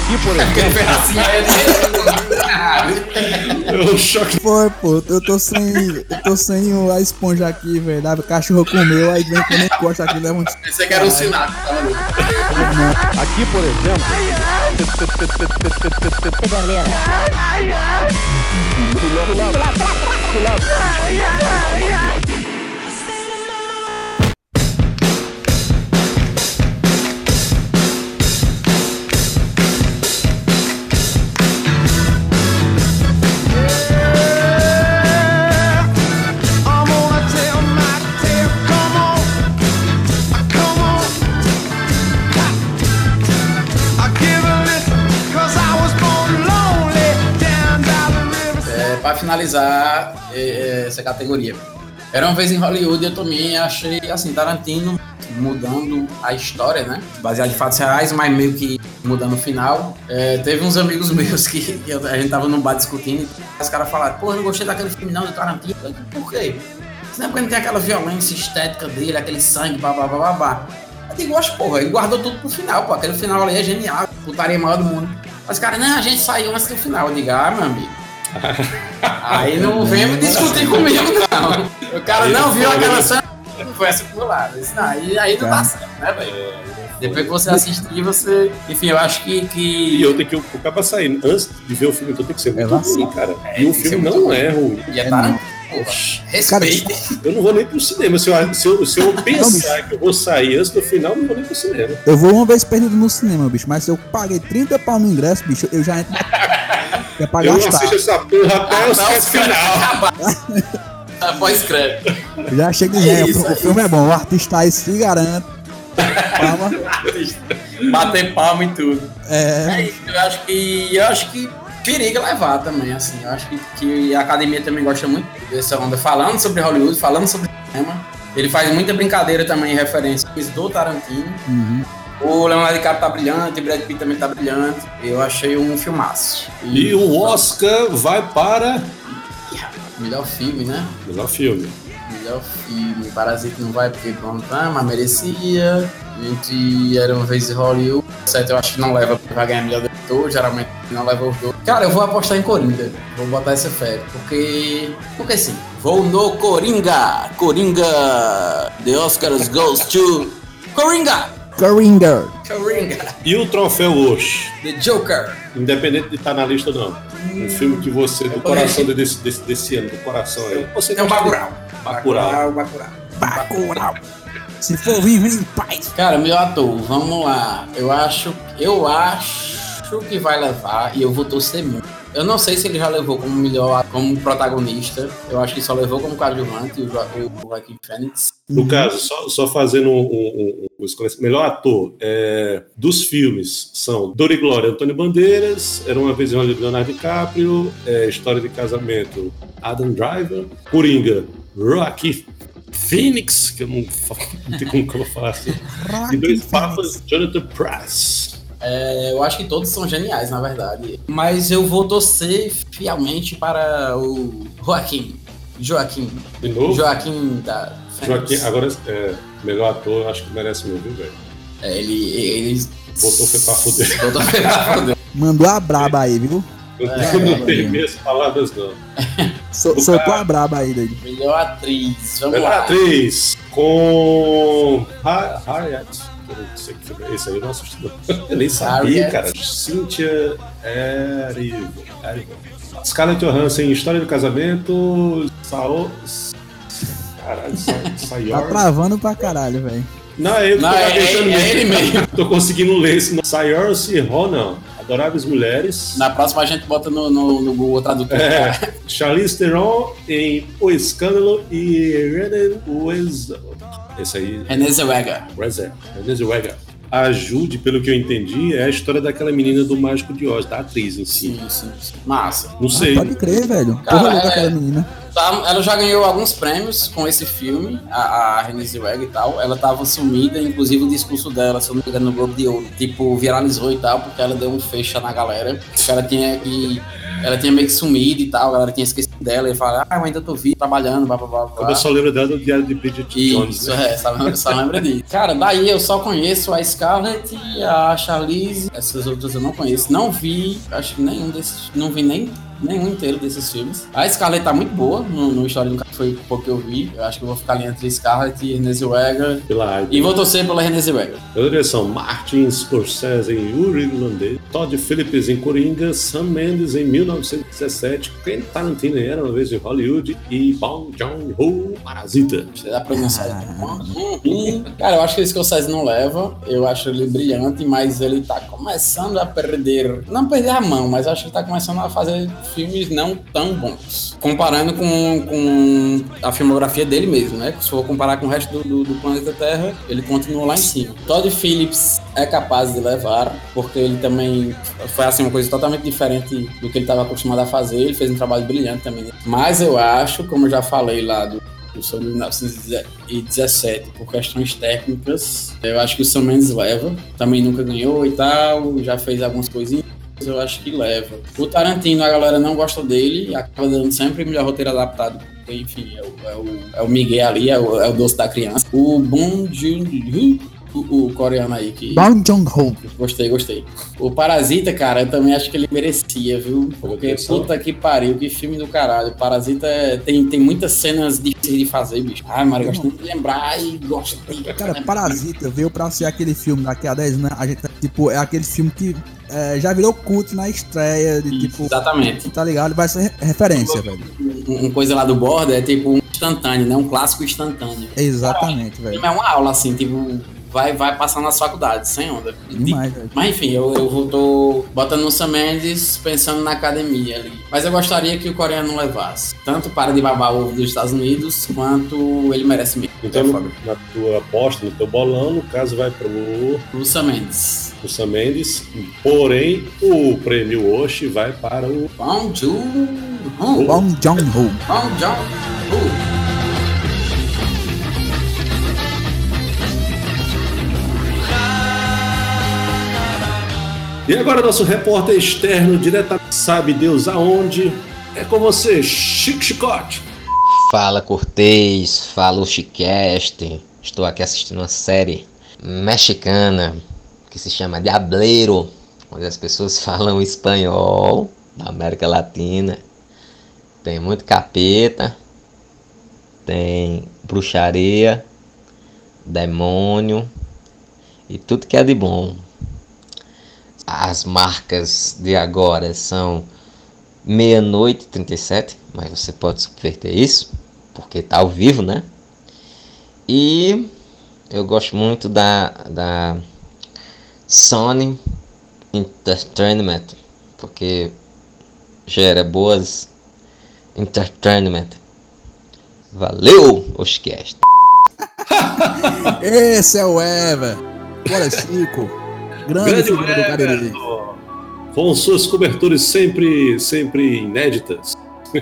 S4: Aqui, por exemplo,
S3: pedacinho aí.
S1: É um choque.
S2: Foi, pô, eu tô sem. Eu tô sem o- a esponja aqui, velho. O cachorro comeu, aí vem quando encosta aqui, leva um.
S3: Pensei que era um sinal tava
S4: aqui, por exemplo,
S5: I'm
S3: finalizar é, essa categoria. Era uma vez em Hollywood, eu também achei, assim, Tarantino mudando a história, né? Baseado em fatos reais, mas meio que mudando o final. É, teve uns amigos meus que, que a gente tava num bar discutindo e os caras falaram, pô, eu não gostei daquele filme não, do Tarantino. Eu Por quê? Isso não é porque tem aquela violência estética dele, aquele sangue, babá, babá. Eu digo, acho, porra, ele guardou tudo pro final, pô. Aquele final ali é genial, putaria maior do mundo. Mas, cara, não, a gente saiu antes do final. Eu digo, ah, meu amigo. Aí não vem me discutir comigo, não. O cara não viu aquela cena, não foi essa. Isso não, aí, aí não dá certo, né, velho? Depois que você assistir, você. Enfim, eu acho que.
S1: E
S3: que...
S1: eu tenho que. O cara sair antes de ver o filme, então tem que ser muito
S2: Relação.
S1: ruim, cara.
S3: É,
S1: e o filme não é ruim.
S3: E é Tarantino, porra. Respeita.
S1: Eu não vou nem pro cinema. Se eu, se eu, se eu pensar que eu vou sair antes do final, eu não vou nem pro cinema.
S2: Eu vou uma vez perdido no cinema, bicho, mas se eu paguei 30 pau no ingresso, bicho, eu já entro. É pra
S1: Eu
S2: gastar.
S1: assisto essa porra até o
S3: Não,
S1: final.
S3: caras Após crédito.
S2: Eu já chego
S3: É isso,
S2: o
S3: é
S2: filme é bom, o artista aí se garante. Palma.
S3: Bater palma e tudo.
S2: É,
S3: É isso, eu acho que. Eu acho que periga levar também, assim. Eu acho que, que a academia também gosta muito dessa onda, falando sobre Hollywood, falando sobre cinema. Ele faz muita brincadeira também em referências do Tarantino.
S2: uhum.
S3: O Leonardo DiCaprio tá brilhante, o Brad Pitt também tá brilhante. Eu achei um filmaço.
S1: E o Oscar vai para.
S3: Melhor filme, né?
S1: Melhor filme.
S3: Melhor filme. Parasita não vai porque pronto, ah, mas merecia. Entre Era uma vez em Hollywood. Certo, eu acho que não leva porque vai ganhar melhor diretor. Geralmente não leva os dois. Cara, eu vou apostar em Coringa. Vou botar essa fé. Porque. Porque sim. Vou no Coringa. Coringa. The Oscars goes to. Coringa!
S2: Coringa.
S3: Coringa.
S1: E o troféu Osh,
S3: The Joker.
S1: independente de estar na lista ou não. Um filme que você, do coração desse, desse, desse ano, do coração aí. Você
S3: Tem o
S1: gosta
S3: Bacurau.
S1: Bacurau.
S3: Bacurau.
S2: Bacurau. Se for vivo em paz.
S3: Cara, meu ator, vamos lá. Eu acho, eu acho que vai levar e eu vou torcer muito. Eu não sei se ele já levou como melhor, como protagonista. Eu acho que só levou como coadjuvante o, Jo- o Joaquin Phoenix.
S1: No caso, só, só fazendo um, um, um, um melhor ator é, dos filmes são Dor e Glória, Antônio Bandeiras, Era uma vez em Hollywood, Leonardo DiCaprio, é, História de Casamento, Adam Driver, Coringa, Rocky Phoenix, que eu não, falo- não tem como que eu vou falar assim, e dois papas, Jonathan Price.
S3: É, eu acho que todos são geniais, na verdade. Mas eu vou torcer fielmente para o Joaquim. Joaquim.
S1: De novo,
S3: Joaquim da.
S1: Joaquim, agora é, melhor ator, acho que merece meu, viu, velho?
S3: É, ele, ele
S1: Botou foi pra fuder.
S3: botou foi pra fuder.
S2: Mandou a braba aí, viu?
S3: É,
S1: não tem meias palavras, não.
S2: So,
S1: O
S2: soltou
S1: cara-
S2: a braba aí, David.
S3: Melhor atriz. Vamos
S1: Melhor
S3: lá.
S1: atriz com Ha- Harriet. Eu é esse aí, eu não assisti. não. Eu nem sabia,
S3: Harriet.
S1: cara. Cynthia Erivo. Scarlett Johansson em História do Casamento. Sao... Caralho, Sa-
S2: Tá
S1: Sayor.
S2: travando pra caralho, velho.
S1: Não, é ele
S3: Não,
S1: tô
S3: é-
S1: gaguejando
S3: é- é ele mesmo.
S1: Tô conseguindo ler esse nome. Saoirse Ronan. Adoráveis Mulheres.
S3: Na próxima a gente bota no, no, no Google Tradutor.
S1: É, Charlize Theron em O Escândalo e René Wes... Esse aí,
S3: René Zellweger.
S1: René Zellweger. A Jude, pelo que eu entendi, é a história daquela menina do Mágico de Oz, da atriz em si.
S3: Sim, sim, sim. Massa.
S1: Não sei.
S2: Ah, pode crer, velho.
S3: Cara,
S2: Porra
S3: é-
S2: aquela menina.
S3: Tá, ela já ganhou alguns prêmios com esse filme, a, a Renée Zellweger e tal. Ela tava sumida, inclusive o discurso dela, se eu não me engano, no Globo de Ouro, tipo, viralizou e tal, porque ela deu um fecha na galera. Porque ela tinha que. Ela tinha meio que sumido e tal, a galera tinha esquecido dela e fala, ah, eu ainda tô vivo, trabalhando, blá blá blá. blá.
S1: Eu só lembro dela do Diário de Bridget Jones,
S3: Isso,
S1: né?
S3: é, só, lembra- só lembra disso. Cara, daí eu só conheço a Scarlett e a Charlize. Essas outras eu não conheço. Não vi, acho que nenhum desses. Não vi nem nenhum inteiro desses filmes. A Scarlett tá muito boa no, no História do foi o pouco que eu vi. Eu acho que eu vou ficar ali entre Scarlett e Renée Zellweger.
S1: Pela.
S3: E vou torcer pela Renée Zellweger.
S1: Pela direção, Martin Scorsese em Uri Irlandês, Todd Phillips em Coringa, Sam Mendes em 1917, Quentin Tarantino Era Uma Vez em Hollywood e Bong Joon-ho, Parasita.
S3: Você dá pra. Uhum. Cara, eu acho que o Scorsese não leva. Eu acho ele brilhante, mas ele tá começando a perder. Não perder a mão, mas acho que tá começando a fazer filmes não tão bons. Comparando com, com a filmografia dele mesmo, né? Se for comparar com o resto do, do- do planeta Terra, ele continua lá em cima. Todd Phillips é capaz de levar, porque ele também foi assim uma coisa totalmente diferente do que ele estava acostumado a fazer. Ele fez um trabalho brilhante também. Mas eu acho, como eu já falei lá do sobre 1917 por questões técnicas. Eu acho que o Sam Mendes leva. Também nunca ganhou e tal, já fez algumas coisinhas. Eu acho que leva. O Tarantino, a galera não gosta dele, acaba dando sempre melhor roteiro adaptado. porque, Enfim, é o, é o, é o Miguel ali, é o, é o doce da criança. O Bong Joon-ho, o, o coreano aí que.
S2: Bong Joon-ho.
S3: Gostei, gostei. O Parasita, cara, eu também acho que ele merecia, viu? Porque puta que pariu, que filme do caralho. Parasita é- tem, tem muitas cenas difíceis de fazer, bicho. Ai, Mário, eu gosto muito de lembrar e gosto de.
S2: Cara, Parasita veio pra ser aquele filme daqui a 10 anos. A gente, tipo, é aquele filme que é, já virou culto na estreia. De, tipo,
S3: Exatamente.
S2: tá ligado? Vai ser re- referência, velho.
S3: Um- Uma coisa lá do borda é tipo um instantâneo, né? Um clássico instantâneo.
S2: Exatamente,
S3: O
S2: velho.
S3: é uma aula, assim, tipo, vai, vai passar nas faculdades, sem onda.
S2: Demais.
S3: Mas enfim, eu, eu vou- tô botando no Sam Mendes pensando na academia ali. Mas eu gostaria que o coreano não levasse. Tanto para de babar o ovo dos Estados Unidos, quanto ele merece mesmo.
S1: Então, no- na tua aposta, no teu bolão, no caso, vai pro,
S3: O Sam Mendes.
S1: pro Sam Mendes. Porém, o prêmio Oshi vai para o
S3: Bong Joon-ho.
S2: Bong Joon-ho.
S3: Bong Joon-ho.
S1: E agora nosso repórter externo, diretamente sabe Deus aonde, é com você, Chico Chicote.
S6: Fala Cortez, fala o Chiqueste. Estou aqui assistindo uma série mexicana que se chama Diableiro, onde as pessoas falam espanhol da América Latina. Tem muito capeta, tem bruxaria, demônio e tudo que é de bom. As marcas de agora são meia-noite e 37, mas você pode subverter isso, porque tá ao vivo, né? E eu gosto muito da, da Sony Entertainment, porque gera boas entertainment. Valeu, Oscast!
S2: Esse é o Eva. Bora, Chico. Grande,
S1: Grande com suas coberturas sempre, sempre inéditas.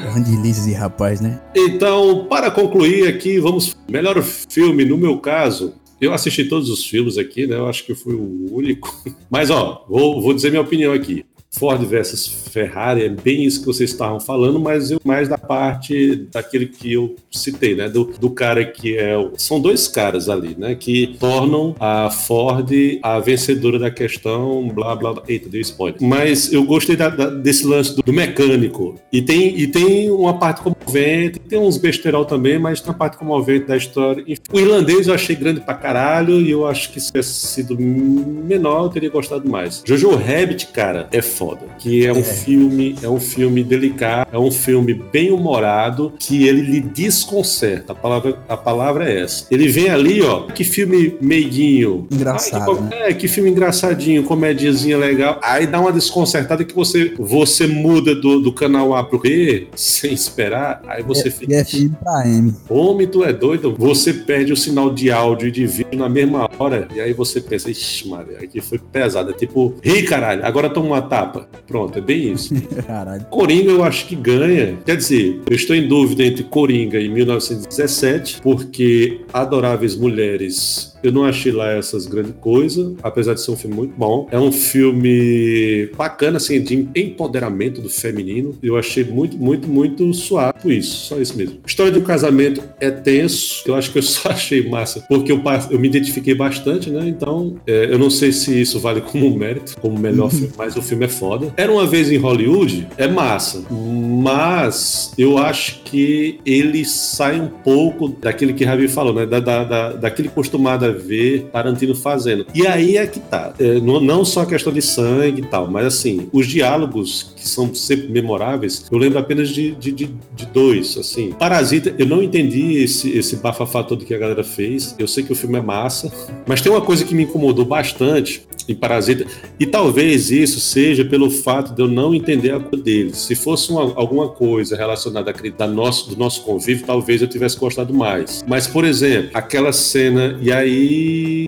S2: Grande Lizzy, rapaz, né?
S1: Então, para concluir aqui, vamos. Melhor filme, no meu caso, eu assisti todos os filmes aqui, né? Eu acho que eu fui o único. Mas, ó, vou, vou dizer minha opinião aqui. Ford versus Ferrari é bem isso que vocês estavam falando, mas eu mais da parte daquele que eu citei, né? Do, do cara que é. o- São dois caras ali, né? Que tornam a Ford a vencedora da questão, blá blá blá. Eita, deu spoiler. Mas eu gostei da- da- desse lance do, do mecânico. E tem, e tem uma parte comovente, tem uns besterol também, mas tem uma parte comovente da história. O irlandês eu achei grande pra caralho e eu acho que se tivesse sido menor, eu teria gostado mais. Jojo Rabbit, cara, é foda. Que é um filme, é um filme delicado, é um filme bem humorado que ele lhe desconcerta. A palavra, a palavra é essa. Ele vem ali, ó, que filme meiguinho.
S2: Engraçado,
S1: Ai, que,
S2: né?
S1: É, que filme engraçadinho, comediazinha legal. Aí dá uma desconcertada que você, você muda do, do canal A pro B sem esperar. Aí você fica.
S2: E é filme pra M.
S1: Homem, tu é doido? Você perde o sinal de áudio e de vídeo na mesma hora. E aí você pensa, ixi, Maria, aqui foi pesado. É tipo, ri caralho, agora toma uma tapa. Pronto, é bem isso.
S2: Caralho.
S1: Coringa eu acho que ganha. Quer dizer, eu estou em dúvida entre Coringa e 1917, porque Adoráveis Mulheres. Eu não achei lá essas grandes coisas, apesar de ser um filme muito bom. É um filme bacana, assim, de empoderamento do feminino. Eu achei muito, muito, muito suave por isso. Só isso mesmo. História de um casamento é tenso. Eu acho que eu só achei massa, porque eu, eu me identifiquei bastante, né? Então, é, eu não sei se isso vale como mérito, como melhor filme, mas o filme é foda. Era uma vez em Hollywood, é massa. Mas eu acho que ele sai um pouco daquele que Ravi falou, né? Da, da, da- daquele acostumado a ver Tarantino fazendo. E aí é que tá. É, não, não só a questão de sangue e tal, mas assim, os diálogos que são sempre memoráveis, eu lembro apenas de, de, de, de dois, assim. Parasita, eu não entendi esse, esse bafafá todo que a galera fez. Eu sei que o filme é massa, mas tem uma coisa que me incomodou bastante em Parasita, e talvez isso seja pelo fato de eu não entender a cor deles. Se fosse uma- alguma coisa relacionada da nosso, do nosso convívio, talvez eu tivesse gostado mais. Mas, por exemplo, aquela cena, e aí.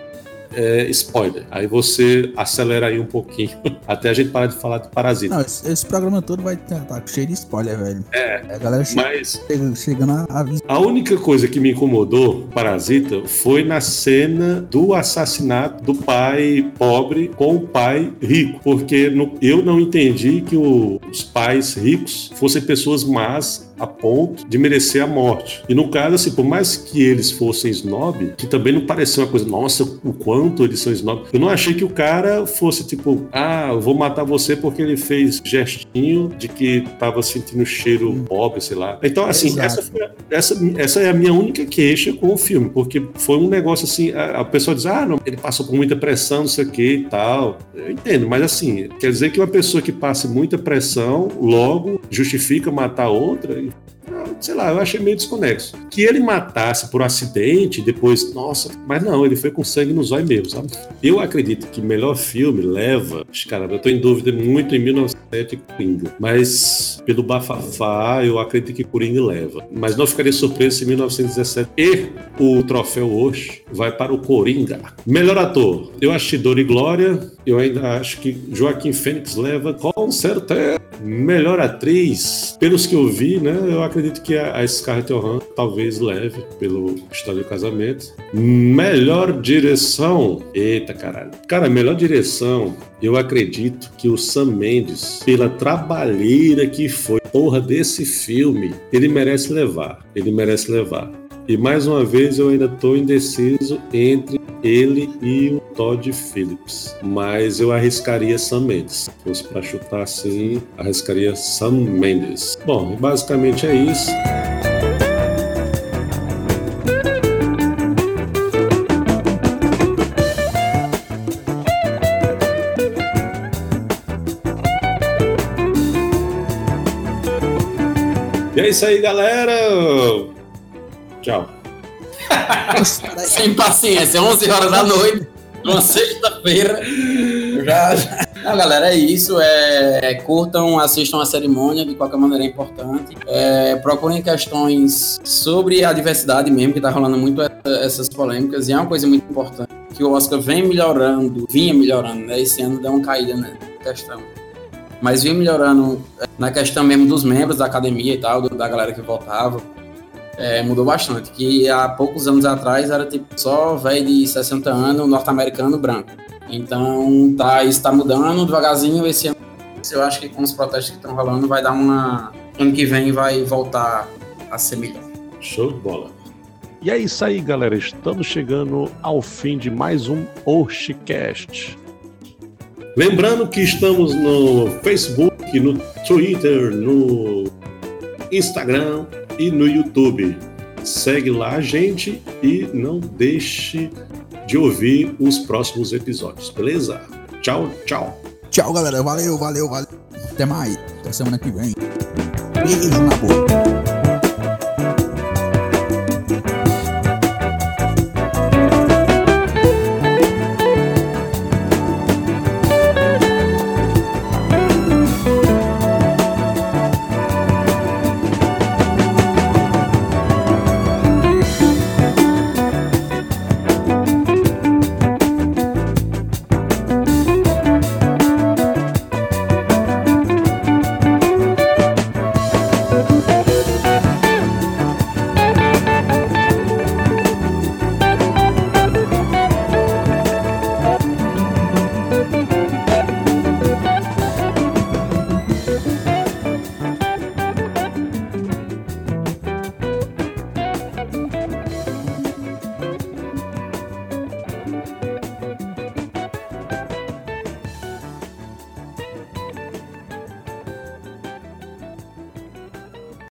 S1: É, spoiler. Aí você acelera aí um pouquinho, até a gente parar de falar de Parasita.
S2: Não, esse, esse programa todo vai estar tá cheio de spoiler, velho. É. A galera
S1: Mas
S2: chega- chegando a avisar.
S1: A única coisa que me incomodou, Parasita, foi na cena do assassinato do pai pobre com o pai rico. Porque no- eu não entendi que o- os pais ricos fossem pessoas más a ponto de merecer a morte. E no caso, assim, por mais que eles fossem snob, que também não parecia uma coisa, nossa, o quanto eles são snob. Eu não achei que o cara fosse tipo, ah, eu vou matar você porque ele fez gestinho de que tava sentindo cheiro pobre, sei lá. Então, assim, essa foi essa, essa é a minha única queixa com o filme, porque foi um negócio assim, a, a pessoa diz, ah, não, ele passou por muita pressão, não sei o que e tal. Eu entendo, mas assim, quer dizer que uma pessoa que passe muita pressão, logo justifica matar outra? Sei lá, eu achei meio desconexo. Que ele matasse por acidente, depois, nossa, mas não, ele foi com sangue nos olhos mesmo, sabe? Eu acredito que melhor filme leva. Caramba, eu tô em dúvida muito em 1907 e Coringa. Mas pelo bafafá, eu acredito que Coringa leva. Mas não ficaria surpreso se em 1917 e o troféu hoje vai para o Coringa. Melhor ator, eu achei Dor e Glória. Eu ainda acho que Joaquim Fênix leva com certeza. Melhor atriz, pelos que eu vi, né? Eu acredito que a Scarlett Johansson talvez leve pelo História do Casamento. Melhor direção, eita caralho. Cara, melhor direção, eu acredito que o Sam Mendes, pela trabalheira que foi, porra desse filme, ele merece levar. Ele merece levar. E mais uma vez eu ainda tô indeciso entre ele e o Todd Phillips. Mas eu arriscaria Sam Mendes. Se fosse pra chutar assim, arriscaria Sam Mendes. Bom, basicamente é isso. E é isso aí, galera. Tchau.
S3: Sem paciência, 11 horas da noite, numa sexta-feira. Já, já. Não, galera, é isso. É, curtam, assistam a cerimônia, de qualquer maneira é importante. É, procurem questões sobre a diversidade mesmo, que tá rolando muito essa- essas polêmicas, e é uma coisa muito importante. Que o Oscar vem melhorando, vinha melhorando, né? Esse ano deu uma caída na questão. Mas vinha melhorando é, na questão mesmo dos membros da academia e tal, da galera que votava. É, mudou bastante. Que há poucos anos atrás era tipo só velho de 60 anos, norte-americano branco. Então tá, isso tá mudando devagarzinho. Esse ano eu acho que com os protestos que estão rolando vai dar uma. Ano que vem vai voltar a ser melhor.
S1: Show de bola.
S4: E é isso aí, galera. Estamos chegando ao fim de mais um Oshicast.
S1: Lembrando que estamos no Facebook, no Twitter, no Instagram e no YouTube. Segue lá, gente, e não deixe de ouvir os próximos episódios, beleza? Tchau, tchau.
S2: Tchau, galera. Valeu, valeu, valeu. Até mais. Até semana que vem. Beijo na boca.